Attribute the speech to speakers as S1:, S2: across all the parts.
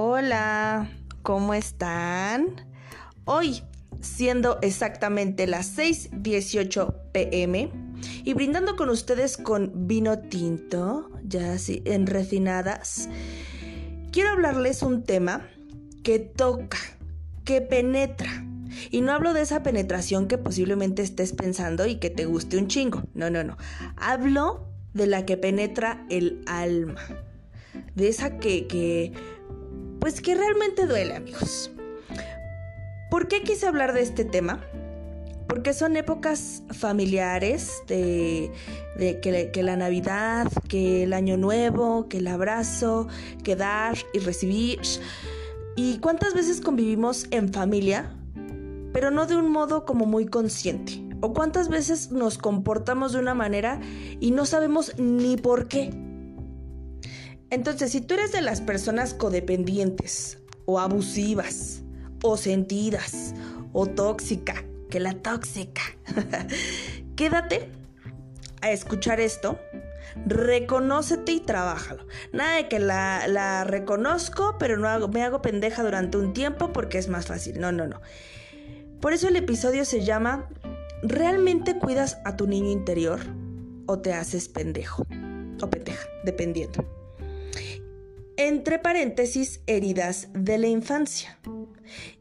S1: Hola, ¿cómo están? Hoy, siendo exactamente las 6:18 pm y brindando con ustedes con vino tinto, ya así en refinadas, quiero hablarles un tema que toca, que penetra. Y no hablo de esa penetración que posiblemente estés pensando y que te guste un chingo. No, no, no. Hablo de la que penetra el alma. De esa que, que pues que realmente duele, amigos. ¿Por qué quise hablar de este tema? Porque son épocas familiares de, que, que, la Navidad, que el Año Nuevo, que el abrazo, que dar y recibir. ¿Y cuántas veces convivimos en familia, pero no de un modo como muy consciente? ¿O cuántas veces nos comportamos de una manera y no sabemos ni por qué? Entonces, si tú eres de las personas codependientes o abusivas o sentidas o tóxica, que la tóxica, quédate a escuchar esto, reconócete y trabájalo. Nada de que la, reconozco, pero no me hago pendeja durante un tiempo porque es más fácil. No, no, no. Por eso el episodio se llama ¿Realmente cuidas a tu niño interior o te haces pendejo? O pendeja, dependiendo entre paréntesis, heridas de la infancia.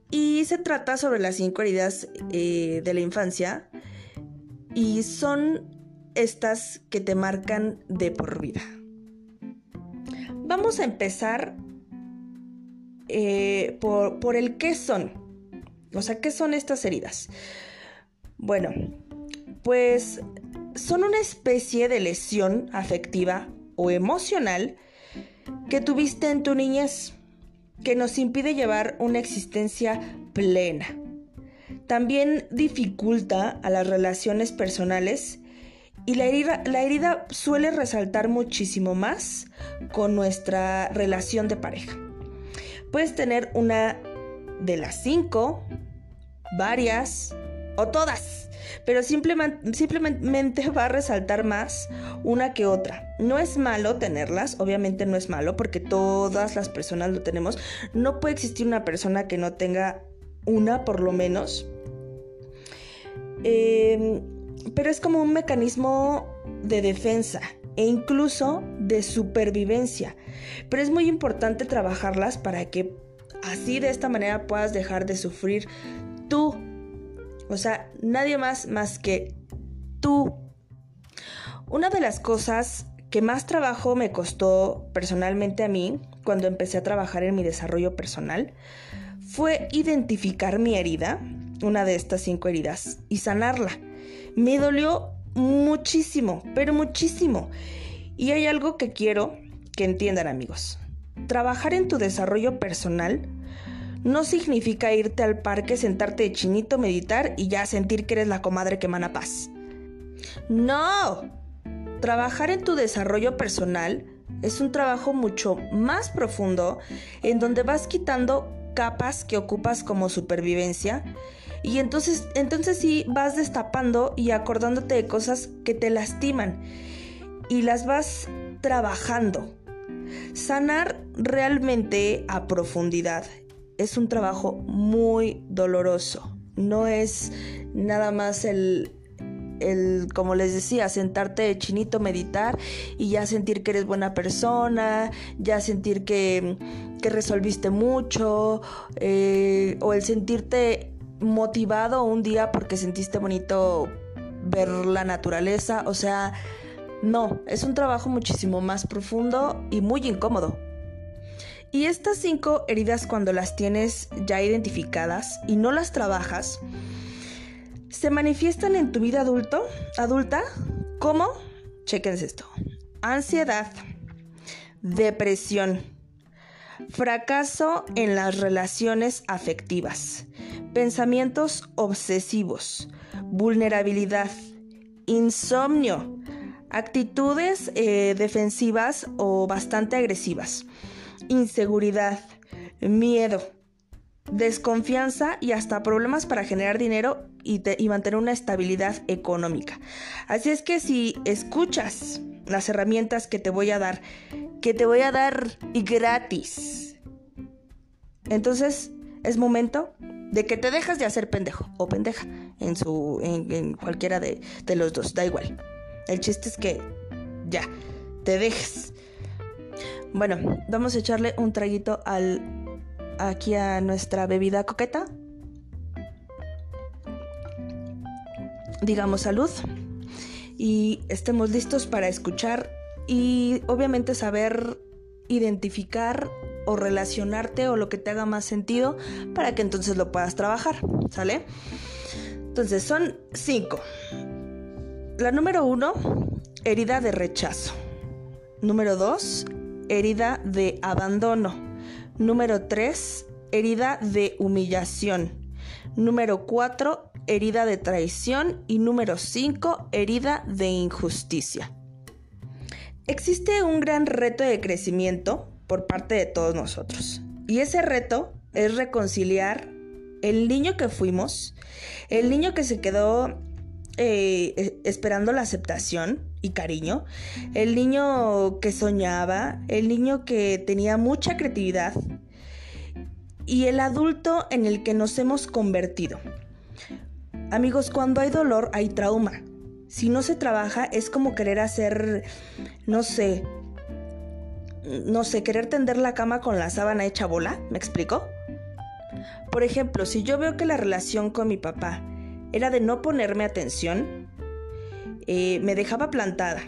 S1: Y se trata sobre las cinco heridas eh, de la infancia y son estas que te marcan de por vida. Vamos a empezar eh, por, por el qué son. O sea, ¿qué son estas heridas? Bueno, pues son una especie de lesión afectiva o emocional que tuviste en tu niñez, que nos impide llevar una existencia plena. También dificulta a las relaciones personales y la herida, la herida suele resaltar muchísimo más con nuestra relación de pareja. Puedes tener una de las cinco, varias o todas pero simplemente, simplemente va a resaltar más una que otra. No es malo tenerlas, obviamente no es malo porque todas las personas lo tenemos. No puede existir una persona que no tenga una por lo menos. Em, pero es como un mecanismo de defensa e incluso de supervivencia. Pero es muy importante trabajarlas para que así de esta manera puedas dejar de sufrir tú o sea, nadie más más que tú. Una de las cosas que más trabajo me costó personalmente a mí cuando empecé a trabajar en mi desarrollo personal fue identificar mi herida, una de estas cinco heridas, y sanarla. Me dolió muchísimo, pero muchísimo. Y hay algo que quiero que entiendan amigos. Trabajar en tu desarrollo personal no significa irte al parque, sentarte de chinito, meditar y ya sentir que eres la comadre que emana paz. No. Trabajar en tu desarrollo personal es un trabajo mucho más profundo en donde vas quitando capas que ocupas como supervivencia y entonces entonces sí vas destapando y acordándote de cosas que te lastiman y las vas trabajando. Sanar realmente a profundidad es un trabajo muy doloroso. No es nada más el, el, como les decía, sentarte de chinito, meditar y ya sentir que eres buena persona, ya sentir que, que resolviste mucho, eh, o el sentirte motivado un día porque sentiste bonito ver la naturaleza, o sea, no, es un trabajo muchísimo más profundo y muy incómodo. Y estas cinco heridas cuando las tienes ya identificadas y no las trabajas, se manifiestan en tu vida adulto, adulta como, chequense esto, ansiedad, depresión, fracaso en las relaciones afectivas, pensamientos obsesivos, vulnerabilidad, insomnio, actitudes eh, defensivas o bastante agresivas inseguridad, miedo, desconfianza y hasta problemas para generar dinero y, mantener una estabilidad económica. Así es que si escuchas las herramientas que te voy a dar, que te voy a dar gratis, Entonces es momento de que te dejas de hacer pendejo o pendeja en, su, en, cualquiera de, de los dos, da igual. El chiste es que ya, te dejes. Bueno, vamos a echarle un traguito al aquí a nuestra bebida coqueta. Digamos salud y estemos listos para escuchar y obviamente saber identificar o relacionarte o lo que te haga más sentido para que entonces lo puedas trabajar, ¿sale? Entonces son cinco. La número uno, herida de rechazo. Número dos, herida de abandono. Número tres, herida de humillación. Número cuatro, herida de traición. Y número cinco, herida de injusticia. Existe un gran reto de crecimiento por parte de todos nosotros. Y ese reto es reconciliar el niño que fuimos, el niño que se quedó eh, esperando la aceptación y cariño, el niño que soñaba, el niño que tenía mucha creatividad y el adulto en el que nos hemos convertido. Amigos, cuando hay dolor hay trauma. Si no se trabaja es como querer hacer, no sé, no sé, querer tender la cama con la sábana hecha bola, ¿me explico? Por ejemplo, si yo veo que la relación con mi papá era de no ponerme atención, eh, me dejaba plantada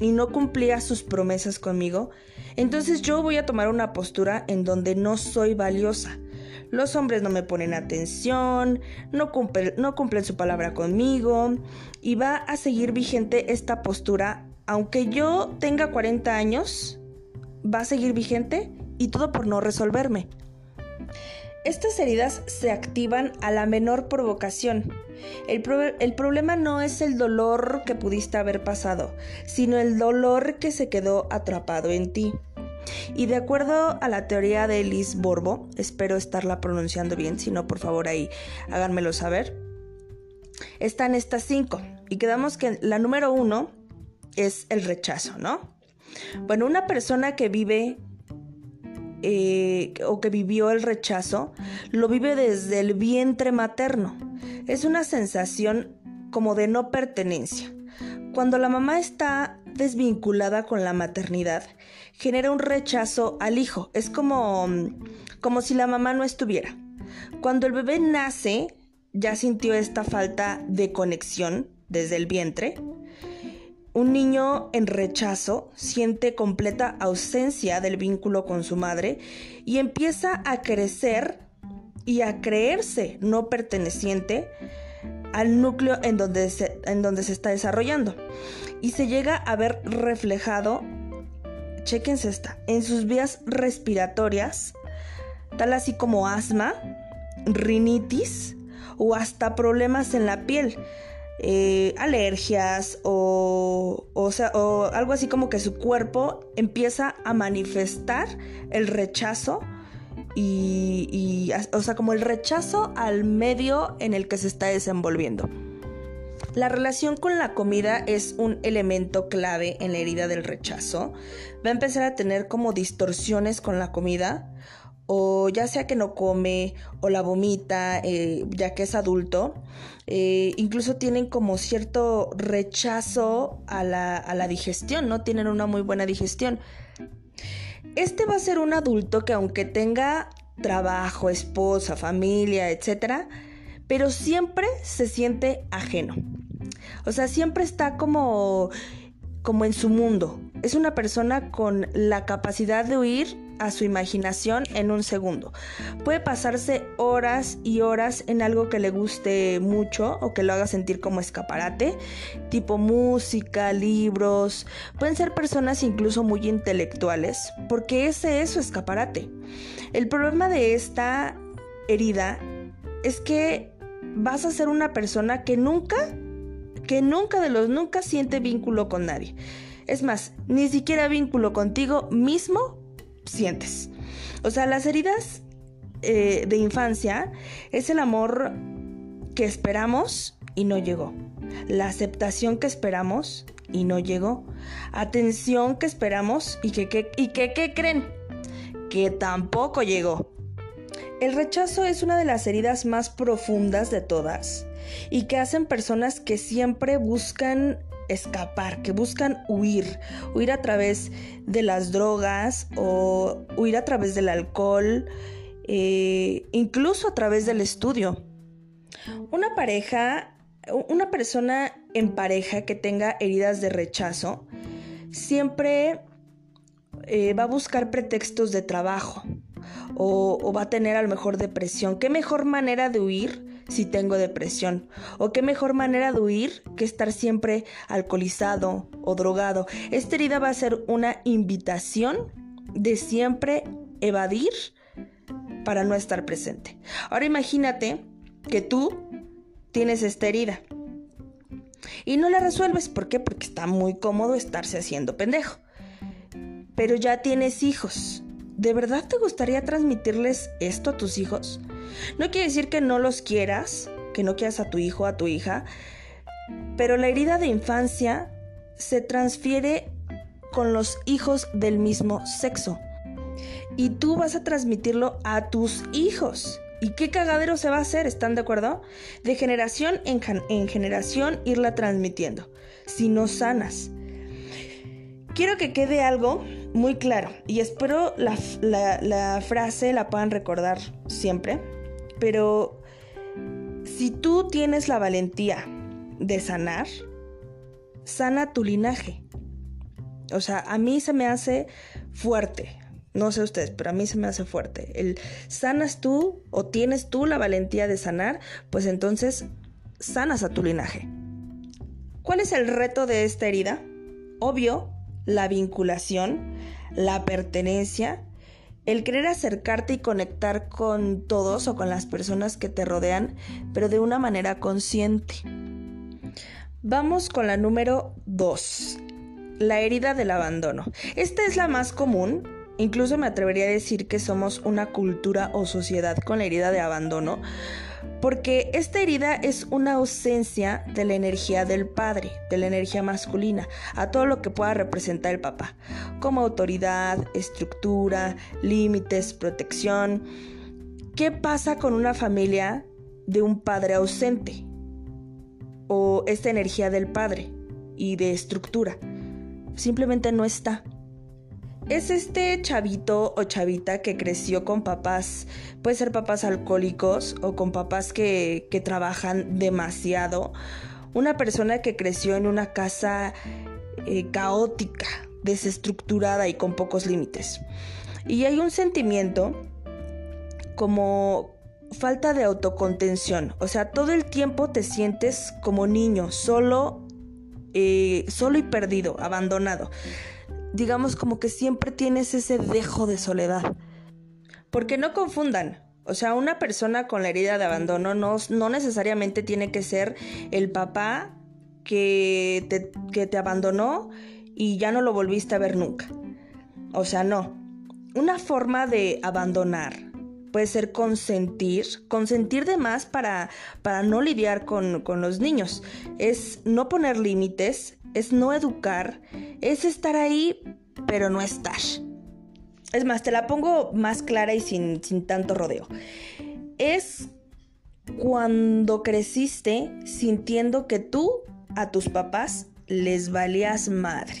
S1: y no cumplía sus promesas conmigo, entonces yo voy a tomar una postura en donde no soy valiosa los hombres no me ponen atención, no no cumplen su palabra conmigo y va a seguir vigente esta postura, aunque yo tenga 40 años, va a seguir vigente y todo por no resolverme. Estas heridas se activan a la menor provocación. El, el, problema no es el dolor que pudiste haber pasado, sino el dolor que se quedó atrapado en ti. Y de acuerdo a la teoría de Liz Borbo, espero estarla pronunciando bien, si no, por favor ahí háganmelo saber, están estas cinco. Y quedamos que la número uno es el rechazo, ¿no? Bueno, una persona que vive eh, o que vivió el rechazo, lo vive desde el vientre materno. Es una sensación como de no pertenencia. Cuando la mamá está desvinculada con la maternidad, genera un rechazo al hijo. Es como, como si la mamá no estuviera. Cuando el bebé nace, ya sintió esta falta de conexión desde el vientre. Un niño en rechazo siente completa ausencia del vínculo con su madre y empieza a crecer y a creerse no perteneciente al núcleo en donde se, está desarrollando. Y se llega a ver reflejado chequense esta, en sus vías respiratorias, tal así como asma, rinitis o hasta problemas en la piel. Eh, alergias o, o, algo así como que su cuerpo empieza a manifestar el rechazo y, y, o sea, como el rechazo al medio en el que se está desenvolviendo. La relación con la comida es un elemento clave en la herida del rechazo. Va a empezar a tener como distorsiones con la comida, o ya sea que no come o la vomita eh, ya que es adulto. Eh, incluso tienen como cierto rechazo a la, a la digestión, ¿no? Tienen una muy buena digestión. Este va a ser un adulto que aunque tenga trabajo, esposa, familia, etc., pero siempre se siente ajeno. O sea, siempre está como, como en su mundo. Es una persona con la capacidad de huir a su imaginación en un segundo. Puede pasarse horas y horas en algo que le guste mucho o que lo haga sentir como escaparate, tipo música, libros. Pueden ser personas incluso muy intelectuales, porque ese es su escaparate. El problema de esta herida es que vas a ser una persona que nunca que nunca de los nunca siente vínculo con nadie. Es más, ni siquiera vínculo contigo mismo sientes. O sea, las heridas eh, de infancia es el amor que esperamos y no llegó. La aceptación que esperamos y no llegó. Atención que esperamos y que, y que ¿qué creen? Que tampoco llegó. El rechazo es una de las heridas más profundas de todas y que hacen personas que siempre buscan escapar, que buscan huir, huir a través de las drogas o huir a través del alcohol, eh, incluso a través del estudio. Una pareja, una persona en pareja que tenga heridas de rechazo, siempre eh, va a buscar pretextos de trabajo o, o va a tener a lo mejor depresión. ¿Qué mejor manera de huir? Si tengo depresión. O qué mejor manera de huir que estar siempre alcoholizado o drogado. Esta herida va a ser una invitación de siempre evadir para no estar presente. Ahora imagínate que tú tienes esta herida y no la resuelves. ¿Por qué? Porque está muy cómodo estarse haciendo pendejo. Pero ya tienes hijos. ¿De verdad te gustaría transmitirles esto a tus hijos? No quiere decir que no los quieras, que no quieras a tu hijo o a tu hija, pero la herida de infancia se transfiere con los hijos del mismo sexo. Y tú vas a transmitirlo a tus hijos. ¿Y qué cagadero se va a hacer? ¿Están de acuerdo? De generación en, generación irla transmitiendo. Si no sanas. Quiero que quede algo muy claro y espero la, frase la puedan recordar siempre. Pero si tú tienes la valentía de sanar, sana tu linaje. O sea, a mí se me hace fuerte. No sé ustedes, pero a mí se me hace fuerte. El sanas tú o tienes tú la valentía de sanar, pues entonces sanas a tu linaje. ¿Cuál es el reto de esta herida? Obvio, la vinculación, la pertenencia el querer acercarte y conectar con todos o con las personas que te rodean, pero de una manera consciente. Vamos con la número 2, la herida del abandono. Esta es la más común, incluso me atrevería a decir que somos una cultura o sociedad con la herida de abandono, porque esta herida es una ausencia de la energía del padre, de la energía masculina, a todo lo que pueda representar el papá, como autoridad, estructura, límites, protección. ¿Qué pasa con una familia de un padre ausente? O esta energía del padre y de estructura. Simplemente no está. Es este chavito o chavita que creció con papás, puede ser papás alcohólicos o con papás que, trabajan demasiado. Una persona que creció en una casa eh, caótica, desestructurada y con pocos límites. Y hay un sentimiento como falta de autocontención. O sea, todo el tiempo te sientes como niño, solo, eh, solo y perdido, abandonado digamos como que siempre tienes ese dejo de soledad. Porque no confundan, o sea, una persona con la herida de abandono no, no necesariamente tiene que ser el papá que te, que te abandonó y ya no lo volviste a ver nunca. O sea, no. Una forma de abandonar puede ser consentir, consentir de más para, para no lidiar con, con los niños. Es no poner límites, es no educar, es estar ahí, pero no estar. Es más, te la pongo más clara y sin, sin tanto rodeo. Es cuando creciste sintiendo que tú a tus papás les valías madre.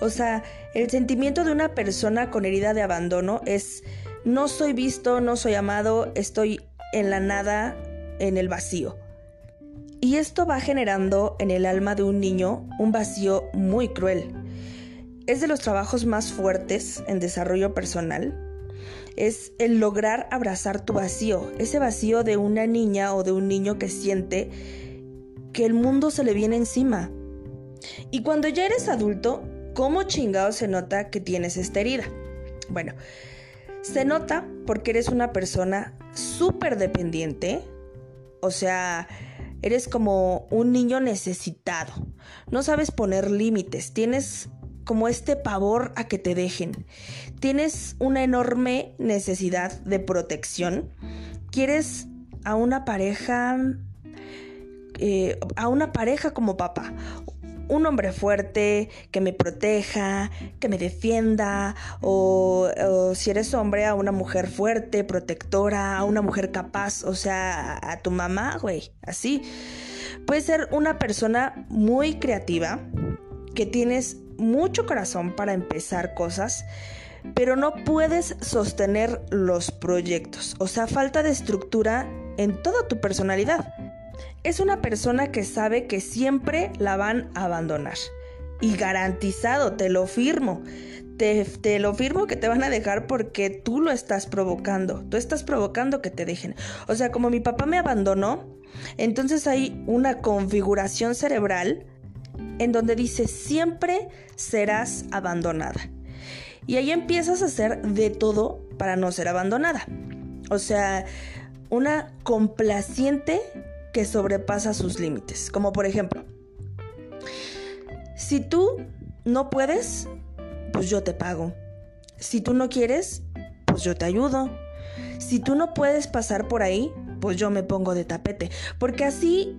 S1: O sea, el sentimiento de una persona con herida de abandono es no soy visto, no soy amado, estoy en la nada, en el vacío. Y esto va generando en el alma de un niño un vacío muy cruel. Es de los trabajos más fuertes en desarrollo personal. Es el lograr abrazar tu vacío, ese vacío de una niña o de un niño que siente que el mundo se le viene encima. Y cuando ya eres adulto, ¿cómo chingado se nota que tienes esta herida? Bueno, se nota porque eres una persona súper dependiente, o sea, Eres como un niño necesitado. No sabes poner límites. Tienes como este pavor a que te dejen. Tienes una enorme necesidad de protección. Quieres a una pareja, eh, a una pareja como papá. Un hombre fuerte, que me proteja, que me defienda, o, si eres hombre, a una mujer fuerte, protectora, a una mujer capaz, o sea, a tu mamá, güey, así. Puedes ser una persona muy creativa, que tienes mucho corazón para empezar cosas, pero no puedes sostener los proyectos, o sea, falta de estructura en toda tu personalidad es una persona que sabe que siempre la van a abandonar. Y garantizado, te lo firmo. Te, lo firmo que te van a dejar porque tú lo estás provocando. Tú estás provocando que te dejen. O sea, como mi papá me abandonó, entonces hay una configuración cerebral en donde dice siempre serás abandonada. Y ahí empiezas a hacer de todo para no ser abandonada. O sea, una complaciente que sobrepasa sus límites. Como por ejemplo, si tú no puedes, pues yo te pago. Si tú no quieres, pues yo te ayudo. Si tú no puedes pasar por ahí, pues yo me pongo de tapete. Porque así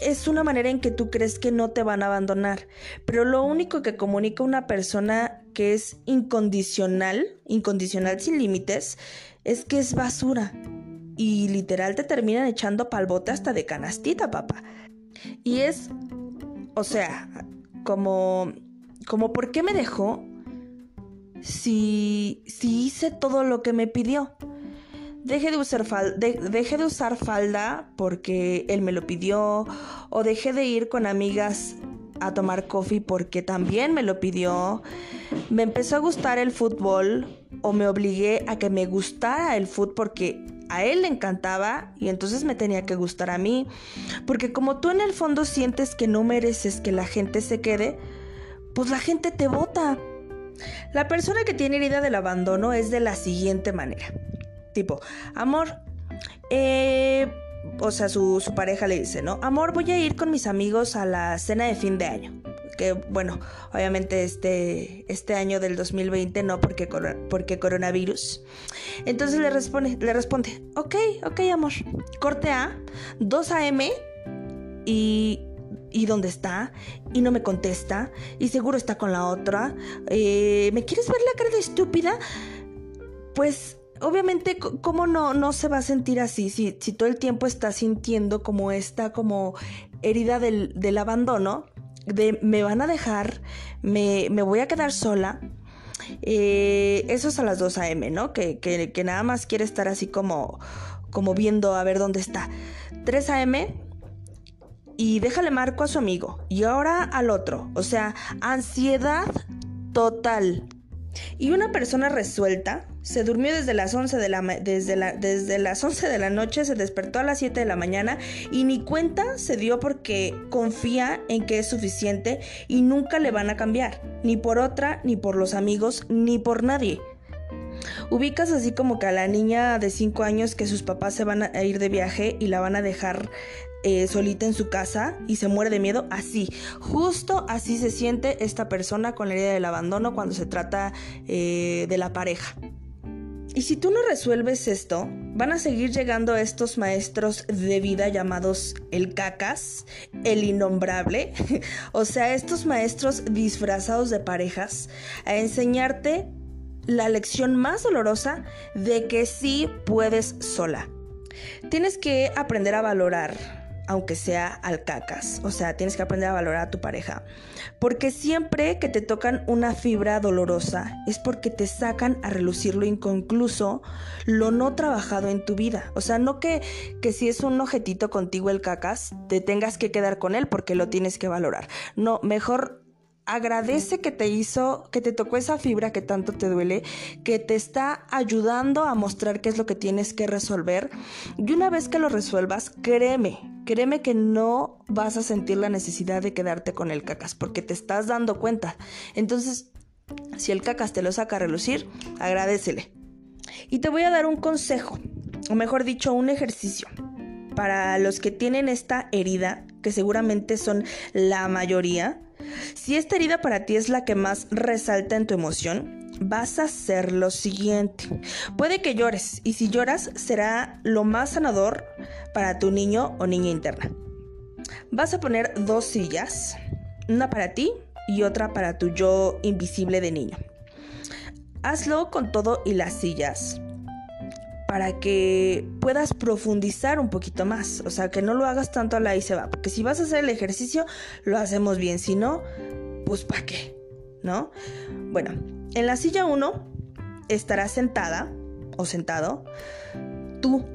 S1: es una manera en que tú crees que no te van a abandonar. Pero lo único que comunica una persona que es incondicional, incondicional sin límites, es que es basura y literal te terminan echando palbote hasta de canastita, papá. Y es, o sea, como, como, ¿por qué me dejó si, si hice todo lo que me pidió? Deje de, usar de usar falda porque él me lo pidió, o dejé de ir con amigas a tomar coffee porque también me lo pidió. Me empezó a gustar el fútbol o me obligué a que me gustara el fútbol porque a él le encantaba y entonces me tenía que gustar a mí. Porque como tú en el fondo sientes que no mereces que la gente se quede, pues la gente te vota. La persona que tiene herida del abandono es de la siguiente manera. Tipo, amor, eh, o sea, su, su pareja le dice, ¿no? Amor, voy a ir con mis amigos a la cena de fin de año que bueno, obviamente este, este año del 2020 no porque, porque coronavirus. Entonces le responde, le responde, ok, ok amor, corte A, 2 AM y... ¿Y dónde está? Y no me contesta. Y seguro está con la otra. Eh, ¿Me quieres ver la cara de estúpida? Pues obviamente, ¿cómo no, no se va a sentir así si, si todo el tiempo está sintiendo como esta como herida del, del abandono? De me van a dejar, me, voy a quedar sola. Eh, eso es a las 2 a.m., ¿no? Que, que, nada más quiere estar así como, como viendo a ver dónde está. 3 a.m. y déjale marco a su amigo. Y ahora al otro. O sea, ansiedad total. Y una persona resuelta se durmió desde las 11 de la, desde, desde las 11 de la noche, se despertó a las 7 de la mañana y ni cuenta se dio porque confía en que es suficiente y nunca le van a cambiar, ni por otra, ni por los amigos, ni por nadie. Ubicas así como que a la niña de 5 años que sus papás se van a ir de viaje y la van a dejar eh, solita en su casa y se muere de miedo, así, justo así se siente esta persona con la herida del abandono cuando se trata eh, de la pareja. Y si tú no resuelves esto, van a seguir llegando estos maestros de vida llamados el cacas, el innombrable, o sea, estos maestros disfrazados de parejas, a enseñarte la lección más dolorosa de que sí puedes sola. Tienes que aprender a valorar aunque sea al cacas. O sea, tienes que aprender a valorar a tu pareja. Porque siempre que te tocan una fibra dolorosa es porque te sacan a relucir lo inconcluso, lo no trabajado en tu vida. O sea, no que, que si es un objetito contigo el cacas, te tengas que quedar con él porque lo tienes que valorar. No, mejor agradece que te hizo, que te tocó esa fibra que tanto te duele, que te está ayudando a mostrar qué es lo que tienes que resolver. Y una vez que lo resuelvas, créeme, créeme que no vas a sentir la necesidad de quedarte con el cacas, porque te estás dando cuenta. Entonces, si el cacas te lo saca a relucir, agradecele. Y te voy a dar un consejo, o mejor dicho, un ejercicio para los que tienen esta herida, que seguramente son la mayoría, si esta herida para ti es la que más resalta en tu emoción, vas a hacer lo siguiente. Puede que llores y si lloras será lo más sanador para tu niño o niña interna. Vas a poner dos sillas, Una para ti y otra para tu yo invisible de niño. Hazlo con todo y las sillas para que puedas profundizar un poquito más. O sea, que no lo hagas tanto a la y se va. Porque si vas a hacer el ejercicio, lo hacemos bien. Si no, pues ¿para qué? ¿No? Bueno, en la silla 1 estarás sentada o sentado tú.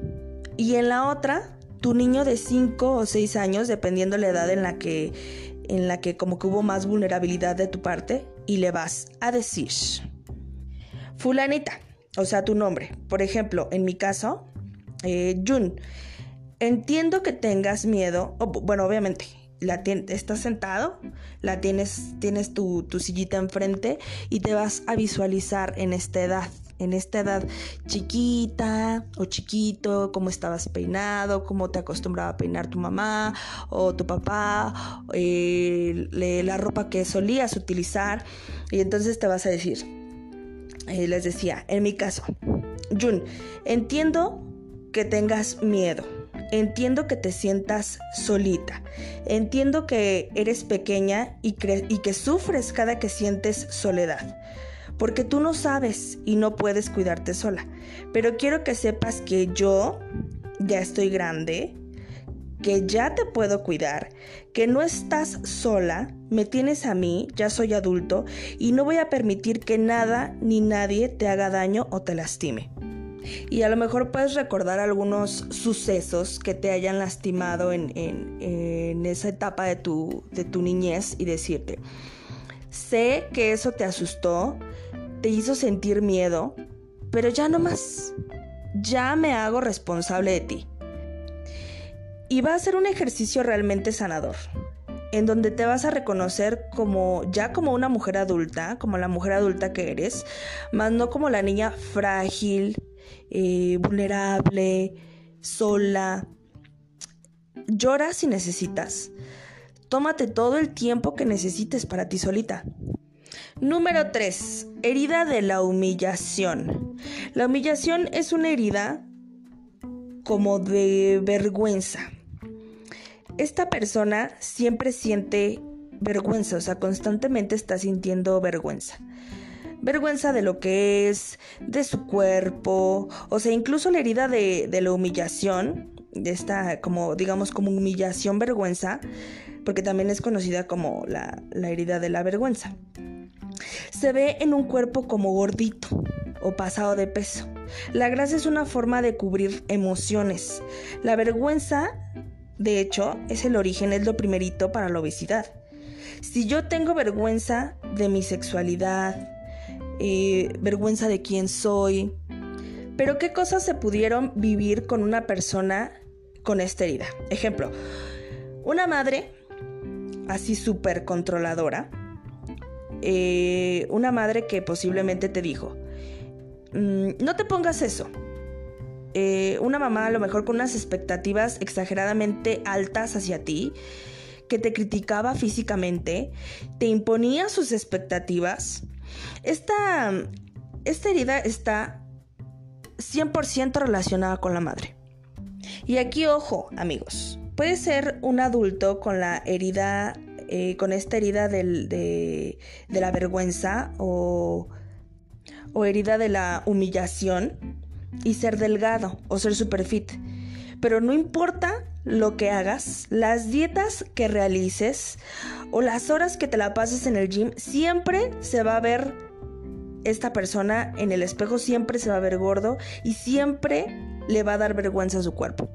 S1: Y en la otra, tu niño de 5 o 6 años, dependiendo la edad en la que en la que como que hubo más vulnerabilidad de tu parte y le vas a decir fulanita, o sea, tu nombre. Por ejemplo, en mi caso, eh, Jun, entiendo que tengas miedo, bueno, obviamente, la estás sentado, la tienes, tienes tu, sillita enfrente y te vas a visualizar en esta edad en esta edad chiquita o chiquito, cómo estabas peinado, cómo te acostumbraba a peinar tu mamá o tu papá, eh, la ropa que solías utilizar. Y entonces te vas a decir, eh, les decía, en mi caso, Jun, entiendo que tengas miedo. Entiendo que te sientas solita. Entiendo que eres pequeña y, y que sufres cada que sientes soledad porque tú no sabes y no puedes cuidarte sola. Pero quiero que sepas que yo ya estoy grande, que ya te puedo cuidar, que no estás sola, me tienes a mí, ya soy adulto y no voy a permitir que nada ni nadie te haga daño o te lastime. Y a lo mejor puedes recordar algunos sucesos que te hayan lastimado en, esa etapa de tu, de tu niñez y decirte, sé que eso te asustó, te hizo sentir miedo, pero ya no más. Ya me hago responsable de ti. Y va a ser un ejercicio realmente sanador, en donde te vas a reconocer como ya como una mujer adulta, como la mujer adulta que eres, más no como la niña frágil, eh, vulnerable, sola. Llora si necesitas. Tómate todo el tiempo que necesites para ti solita. Número 3. Herida de la humillación. La humillación es una herida como de vergüenza. Esta persona siempre siente vergüenza, o sea, constantemente está sintiendo vergüenza. Vergüenza de lo que es, de su cuerpo, o sea, incluso la herida de, la humillación, de esta como, digamos, como humillación vergüenza, porque también es conocida como la, la herida de la vergüenza. Se ve en un cuerpo como gordito o pasado de peso. La grasa es una forma de cubrir emociones. La vergüenza, de hecho, es el origen, es lo primerito para la obesidad. Si yo tengo vergüenza de mi sexualidad, eh, vergüenza de quién soy, pero qué cosas se pudieron vivir con una persona con esta herida. Ejemplo, una madre así súper controladora, eh, una madre que posiblemente te dijo, mm, no te pongas eso. Eh, una mamá a lo mejor con unas expectativas exageradamente altas hacia ti, que te criticaba físicamente, te imponía sus expectativas. Esta, esta herida está 100% relacionada con la madre. Y aquí ojo, amigos, puede ser un adulto con la herida eh, con esta herida de, la vergüenza o, o herida de la humillación y ser delgado o ser super fit. Pero no importa lo que hagas, las dietas que realices o las horas que te la pases en el gym, siempre se va a ver esta persona en el espejo, siempre se va a ver gordo y siempre le va a dar vergüenza a su cuerpo.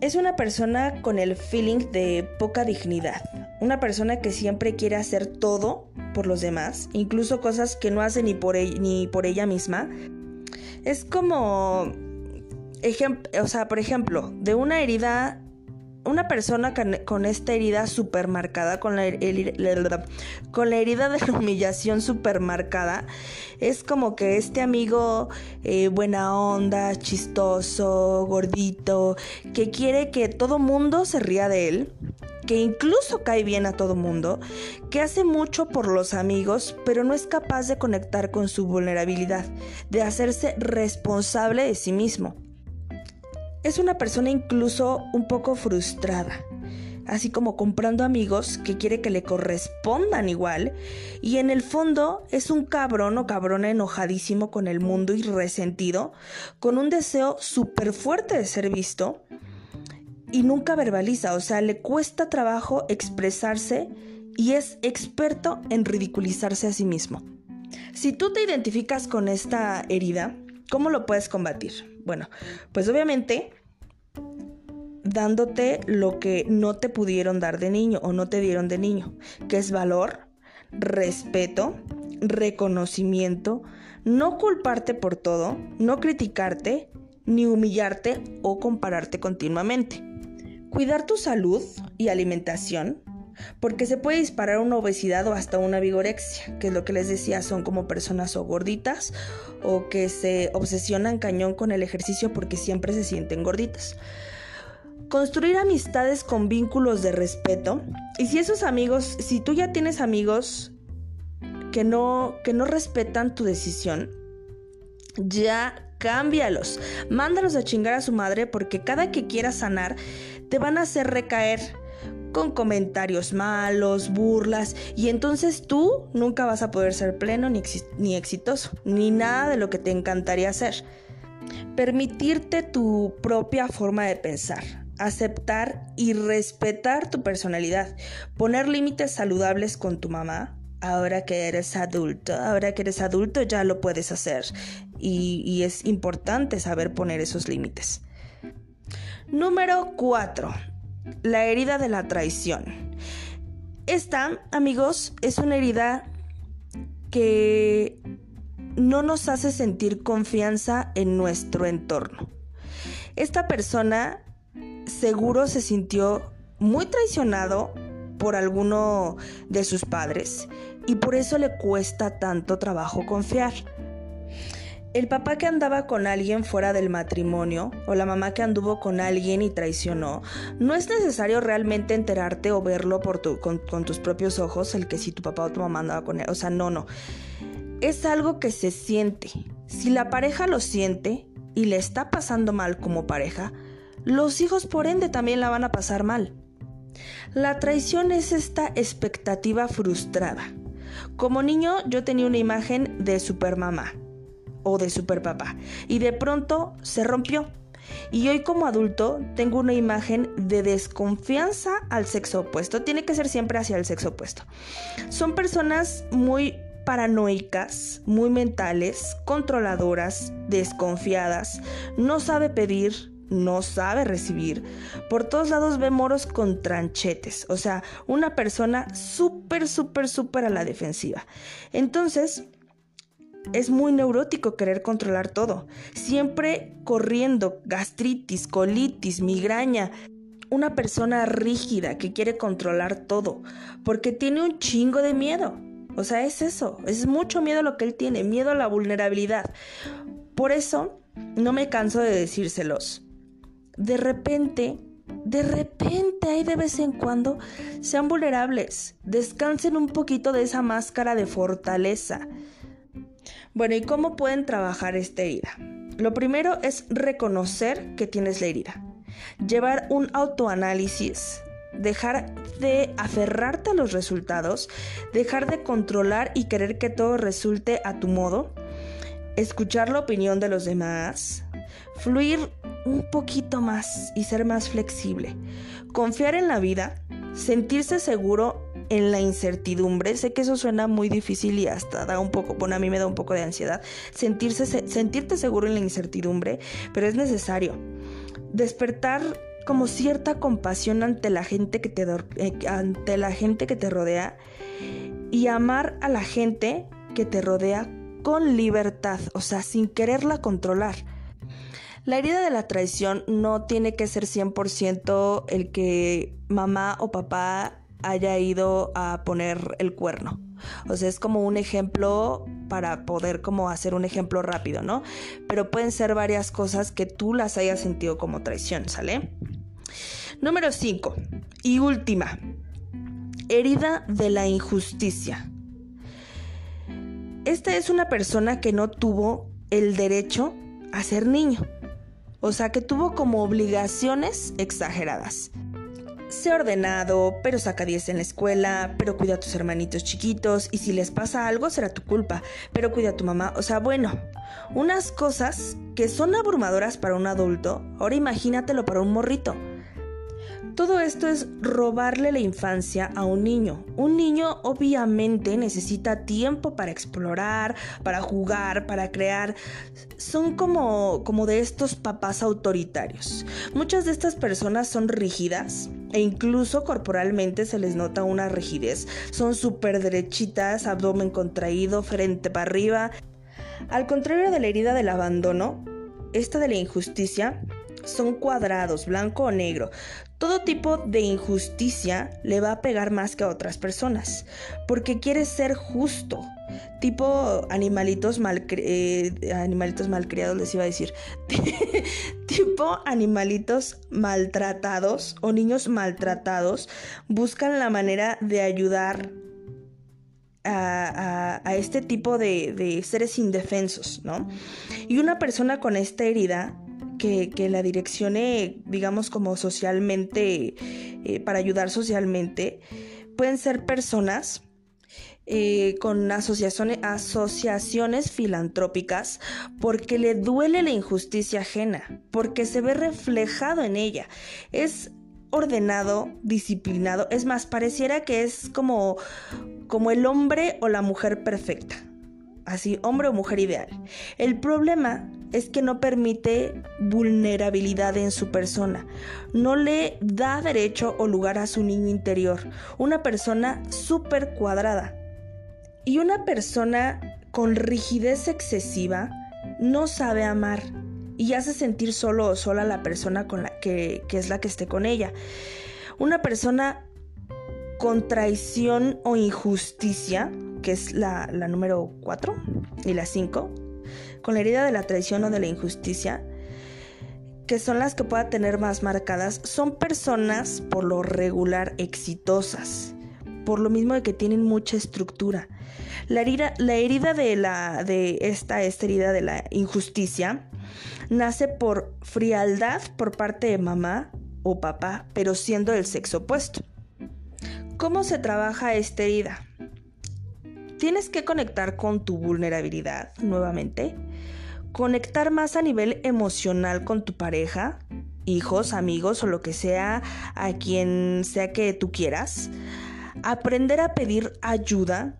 S1: Es una persona con el feeling de poca dignidad, una persona que siempre quiere hacer todo por los demás, incluso cosas que no hace ni por, ni por ella misma. Es como, o sea, por ejemplo, de una herida una persona con, esta herida supermarcada, con la, con la herida de la humillación supermarcada, es como que este amigo eh, buena onda, chistoso, gordito, que quiere que todo mundo se ría de él, que incluso cae bien a todo mundo, que hace mucho por los amigos, pero no es capaz de conectar con su vulnerabilidad, de hacerse responsable de sí mismo. Es una persona incluso un poco frustrada. así como comprando amigos que quiere que le correspondan igual, y en el fondo es un cabrón o cabrona enojadísimo con el mundo y resentido, con un deseo súper fuerte de ser visto, y nunca verbaliza, o sea, le cuesta trabajo expresarse y es experto en ridiculizarse a sí mismo. Si tú te identificas con esta herida, ¿cómo lo puedes combatir? Bueno, pues obviamente dándote lo que no te pudieron dar de niño o no te dieron de niño, que es valor, respeto, reconocimiento, no culparte por todo, no criticarte, ni humillarte o compararte continuamente. Cuidar tu salud y alimentación, porque se puede disparar una obesidad o hasta una vigorexia, que es lo que les decía, son como personas o gorditas o que se obsesionan cañón con el ejercicio porque siempre se sienten gorditas. Construir amistades con vínculos de respeto. Y si esos amigos, si tú ya tienes amigos que no, que no respetan tu decisión, ya cámbialos. Mándalos a chingar a su madre porque cada que quieras sanar te van a hacer recaer con comentarios malos, burlas, y entonces tú nunca vas a poder ser pleno ni, ni exitoso, ni nada de lo que te encantaría hacer. Permitirte tu propia forma de pensar, aceptar y respetar tu personalidad, poner límites saludables con tu mamá. Ahora que eres adulto, ahora que eres adulto ya lo puedes hacer y, y es importante saber poner esos límites. Número 4 la herida de la traición. Esta, amigos, es una herida que no nos hace sentir confianza en nuestro entorno. Esta persona seguro se sintió muy traicionado por alguno de sus padres y por eso le cuesta tanto trabajo confiar. El papá que andaba con alguien fuera del matrimonio o la mamá que anduvo con alguien y traicionó, no es necesario realmente enterarte o verlo por con, con, tus propios ojos, el que si tu papá o tu mamá andaba con él. O sea, no, no. Es algo que se siente. Si la pareja lo siente y le está pasando mal como pareja, los hijos por ende también la van a pasar mal. La traición es esta expectativa frustrada. Como niño yo tenía una imagen de supermamá o de superpapá. Y de pronto se rompió. Y hoy como adulto tengo una imagen de desconfianza al sexo opuesto. Tiene que ser siempre hacia el sexo opuesto. Son personas muy paranoicas, muy mentales, controladoras, desconfiadas, no sabe pedir, no sabe recibir. Por todos lados ve moros con tranchetes, o sea, una persona súper, súper, súper a la defensiva. Entonces, es muy neurótico querer controlar todo, siempre corriendo, gastritis, colitis, migraña. Una persona rígida que quiere controlar todo, porque tiene un chingo de miedo. O sea, es eso, es mucho miedo lo que él tiene, miedo a la vulnerabilidad. Por eso, no me canso de decírselos. De repente, de repente, ahí de vez en cuando, sean vulnerables, descansen un poquito de esa máscara de fortaleza. Bueno, ¿y cómo pueden trabajar esta herida? Lo primero es reconocer que tienes la herida, llevar un autoanálisis, dejar de aferrarte a los resultados, dejar de controlar y querer que todo resulte a tu modo, escuchar la opinión de los demás, fluir un poquito más y ser más flexible, confiar en la vida, sentirse seguro en la incertidumbre. Sé que eso suena muy difícil y hasta da un poco, bueno, a mí me da un poco de ansiedad. Sentirse, sentirte seguro en la incertidumbre, pero es necesario. Despertar como cierta compasión ante la gente que te, eh, ante la gente que te rodea y amar a la gente que te rodea con libertad, o sea, sin quererla controlar. La herida de la traición no tiene que ser 100% el que mamá o papá haya ido a poner el cuerno. O sea, es como un ejemplo para poder como hacer un ejemplo rápido, ¿no? Pero pueden ser varias cosas que tú las hayas sentido como traición, ¿sale? Número 5. Y última. Herida de la injusticia. Esta es una persona que no tuvo el derecho a ser niño. O sea, que tuvo como obligaciones exageradas Sé ordenado, pero saca 10 en la escuela, pero cuida a tus hermanitos chiquitos y si les pasa algo será tu culpa, pero cuida a tu mamá. O sea, bueno, unas cosas que son abrumadoras para un adulto, ahora imagínatelo para un morrito. Todo esto es robarle la infancia a un niño. Un niño obviamente necesita tiempo para explorar, para jugar, para crear. Son como, como de estos papás autoritarios. Muchas de estas personas son rígidas e incluso corporalmente se les nota una rigidez. Son súper derechitas, abdomen contraído, frente para arriba. Al contrario de la herida del abandono, esta de la injusticia son cuadrados, blanco o negro. Todo tipo de injusticia le va a pegar más que a otras personas, porque quiere ser justo. Tipo animalitos, mal eh, animalitos malcriados, les iba a decir. tipo animalitos maltratados o niños maltratados buscan la manera de ayudar a, este tipo de, de, seres indefensos, ¿no? Y una persona con esta herida que, la direccione, digamos, como socialmente, eh, para ayudar socialmente, pueden ser personas eh, con asociaciones, asociaciones filantrópicas porque le duele la injusticia ajena, porque se ve reflejado en ella. Es ordenado, disciplinado, es más, pareciera que es como, como el hombre o la mujer perfecta así hombre o mujer ideal. El problema es que no permite vulnerabilidad en su persona, no le da derecho o lugar a su niño interior, una persona súper cuadrada. Y una persona con rigidez excesiva no sabe amar y hace sentir solo o sola a la persona con la que, que es la que esté con ella. Una persona con traición o injusticia que es la, número 4 y la 5, con la herida de la traición o de la injusticia, que son las que pueda tener más marcadas, son personas por lo regular exitosas, por lo mismo de que tienen mucha estructura. La herida, la herida de, la, de esta, esta herida de la injusticia nace por frialdad por parte de mamá o papá, pero siendo del sexo opuesto. ¿Cómo se trabaja esta herida? Tienes que conectar con tu vulnerabilidad nuevamente, conectar más a nivel emocional con tu pareja, hijos, amigos o lo que sea, a quien sea que tú quieras, aprender a pedir ayuda,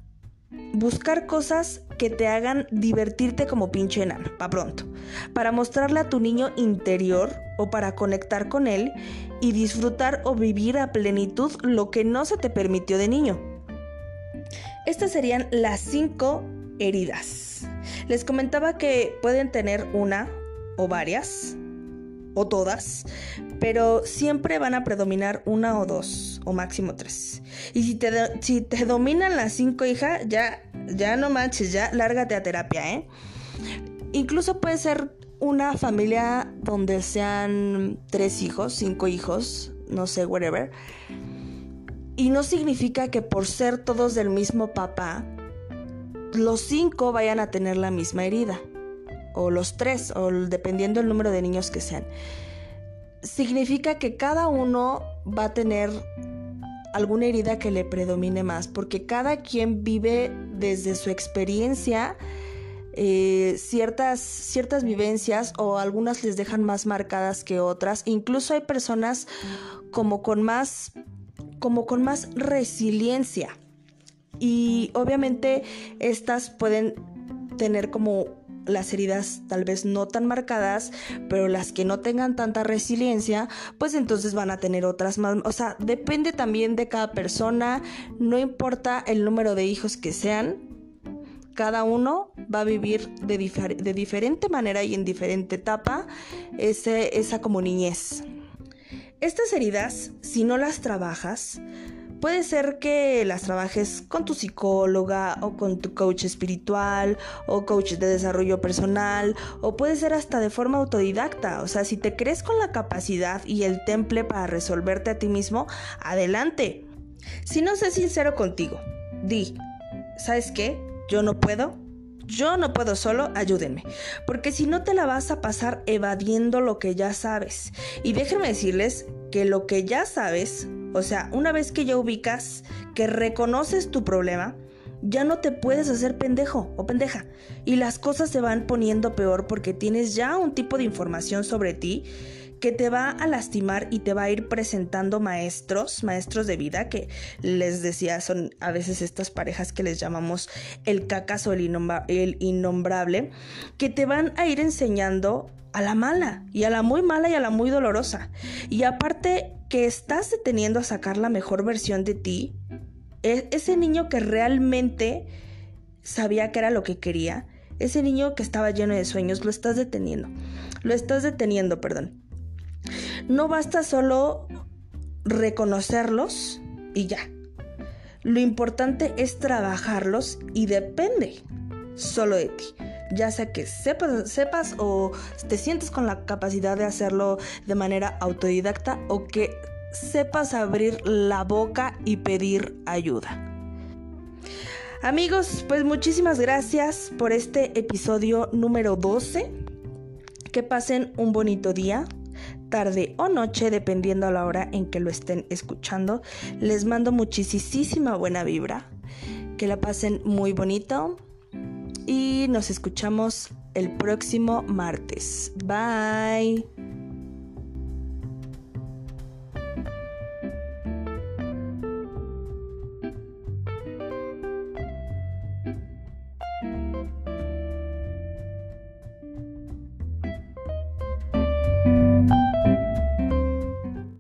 S1: buscar cosas que te hagan divertirte como pinche enano, pa' pronto, para mostrarle a tu niño interior o para conectar con él y disfrutar o vivir a plenitud lo que no se te permitió de niño. Estas serían las cinco heridas. Les comentaba que pueden tener una o varias o todas, pero siempre van a predominar una o dos o máximo tres. Y si te, dominan las cinco, hija, ya, ya no manches, ya lárgate a terapia, ¿eh? Incluso puede ser una familia donde sean tres hijos, cinco hijos, no sé, whatever y no significa que por ser todos del mismo papá, los cinco vayan a tener la misma herida. O los tres, o dependiendo del número de niños que sean. Significa que cada uno va a tener alguna herida que le predomine más, porque cada quien vive desde su experiencia eh, ciertas, ciertas vivencias o algunas les dejan más marcadas que otras. Incluso hay personas como con más como con más resiliencia. Y obviamente estas pueden tener como las heridas tal vez no tan marcadas, pero las que no tengan tanta resiliencia, pues entonces van a tener otras más. O sea, depende también de cada persona, no importa el número de hijos que sean, cada uno va a vivir de, diferente manera y en diferente etapa ese, esa como niñez. Estas heridas, si no las trabajas, puede ser que las trabajes con tu psicóloga o con tu coach espiritual o coach de desarrollo personal o puede ser hasta de forma autodidacta. O sea, si te crees con la capacidad y el temple para resolverte a ti mismo, adelante. Si no sé sincero contigo, di, ¿sabes qué? Yo no puedo, yo no puedo solo, ayúdenme. Porque si no te la vas a pasar evadiendo lo que ya sabes. Y déjenme decirles que lo que ya sabes O sea, una vez que ya ubicas, que reconoces tu problema, ya no te puedes hacer pendejo o pendeja. Y las cosas se van poniendo peor porque tienes ya un tipo de información sobre ti que te va a lastimar y te va a ir presentando maestros, maestros de vida, que les decía, son a veces estas parejas que les llamamos el cacas o el, el innombrable, que te van a ir enseñando a la mala y a la muy mala y a la muy dolorosa. Y aparte que estás deteniendo a sacar la mejor versión de ti, e, ese niño que realmente sabía que era lo que quería, ese niño que estaba lleno de sueños, lo estás deteniendo. Lo estás deteniendo, perdón. No basta solo reconocerlos y ya. Lo importante es trabajarlos y depende solo de ti. Ya sea que sepas, sepas o te sientes con la capacidad de hacerlo de manera autodidacta o que sepas abrir la boca y pedir ayuda. Amigos, pues muchísimas gracias por este episodio número 12. Que pasen un bonito día, tarde o noche, dependiendo a la hora en que lo estén escuchando. Les mando muchísima buena vibra. Que la pasen muy bonito. Y nos escuchamos el próximo martes. Bye.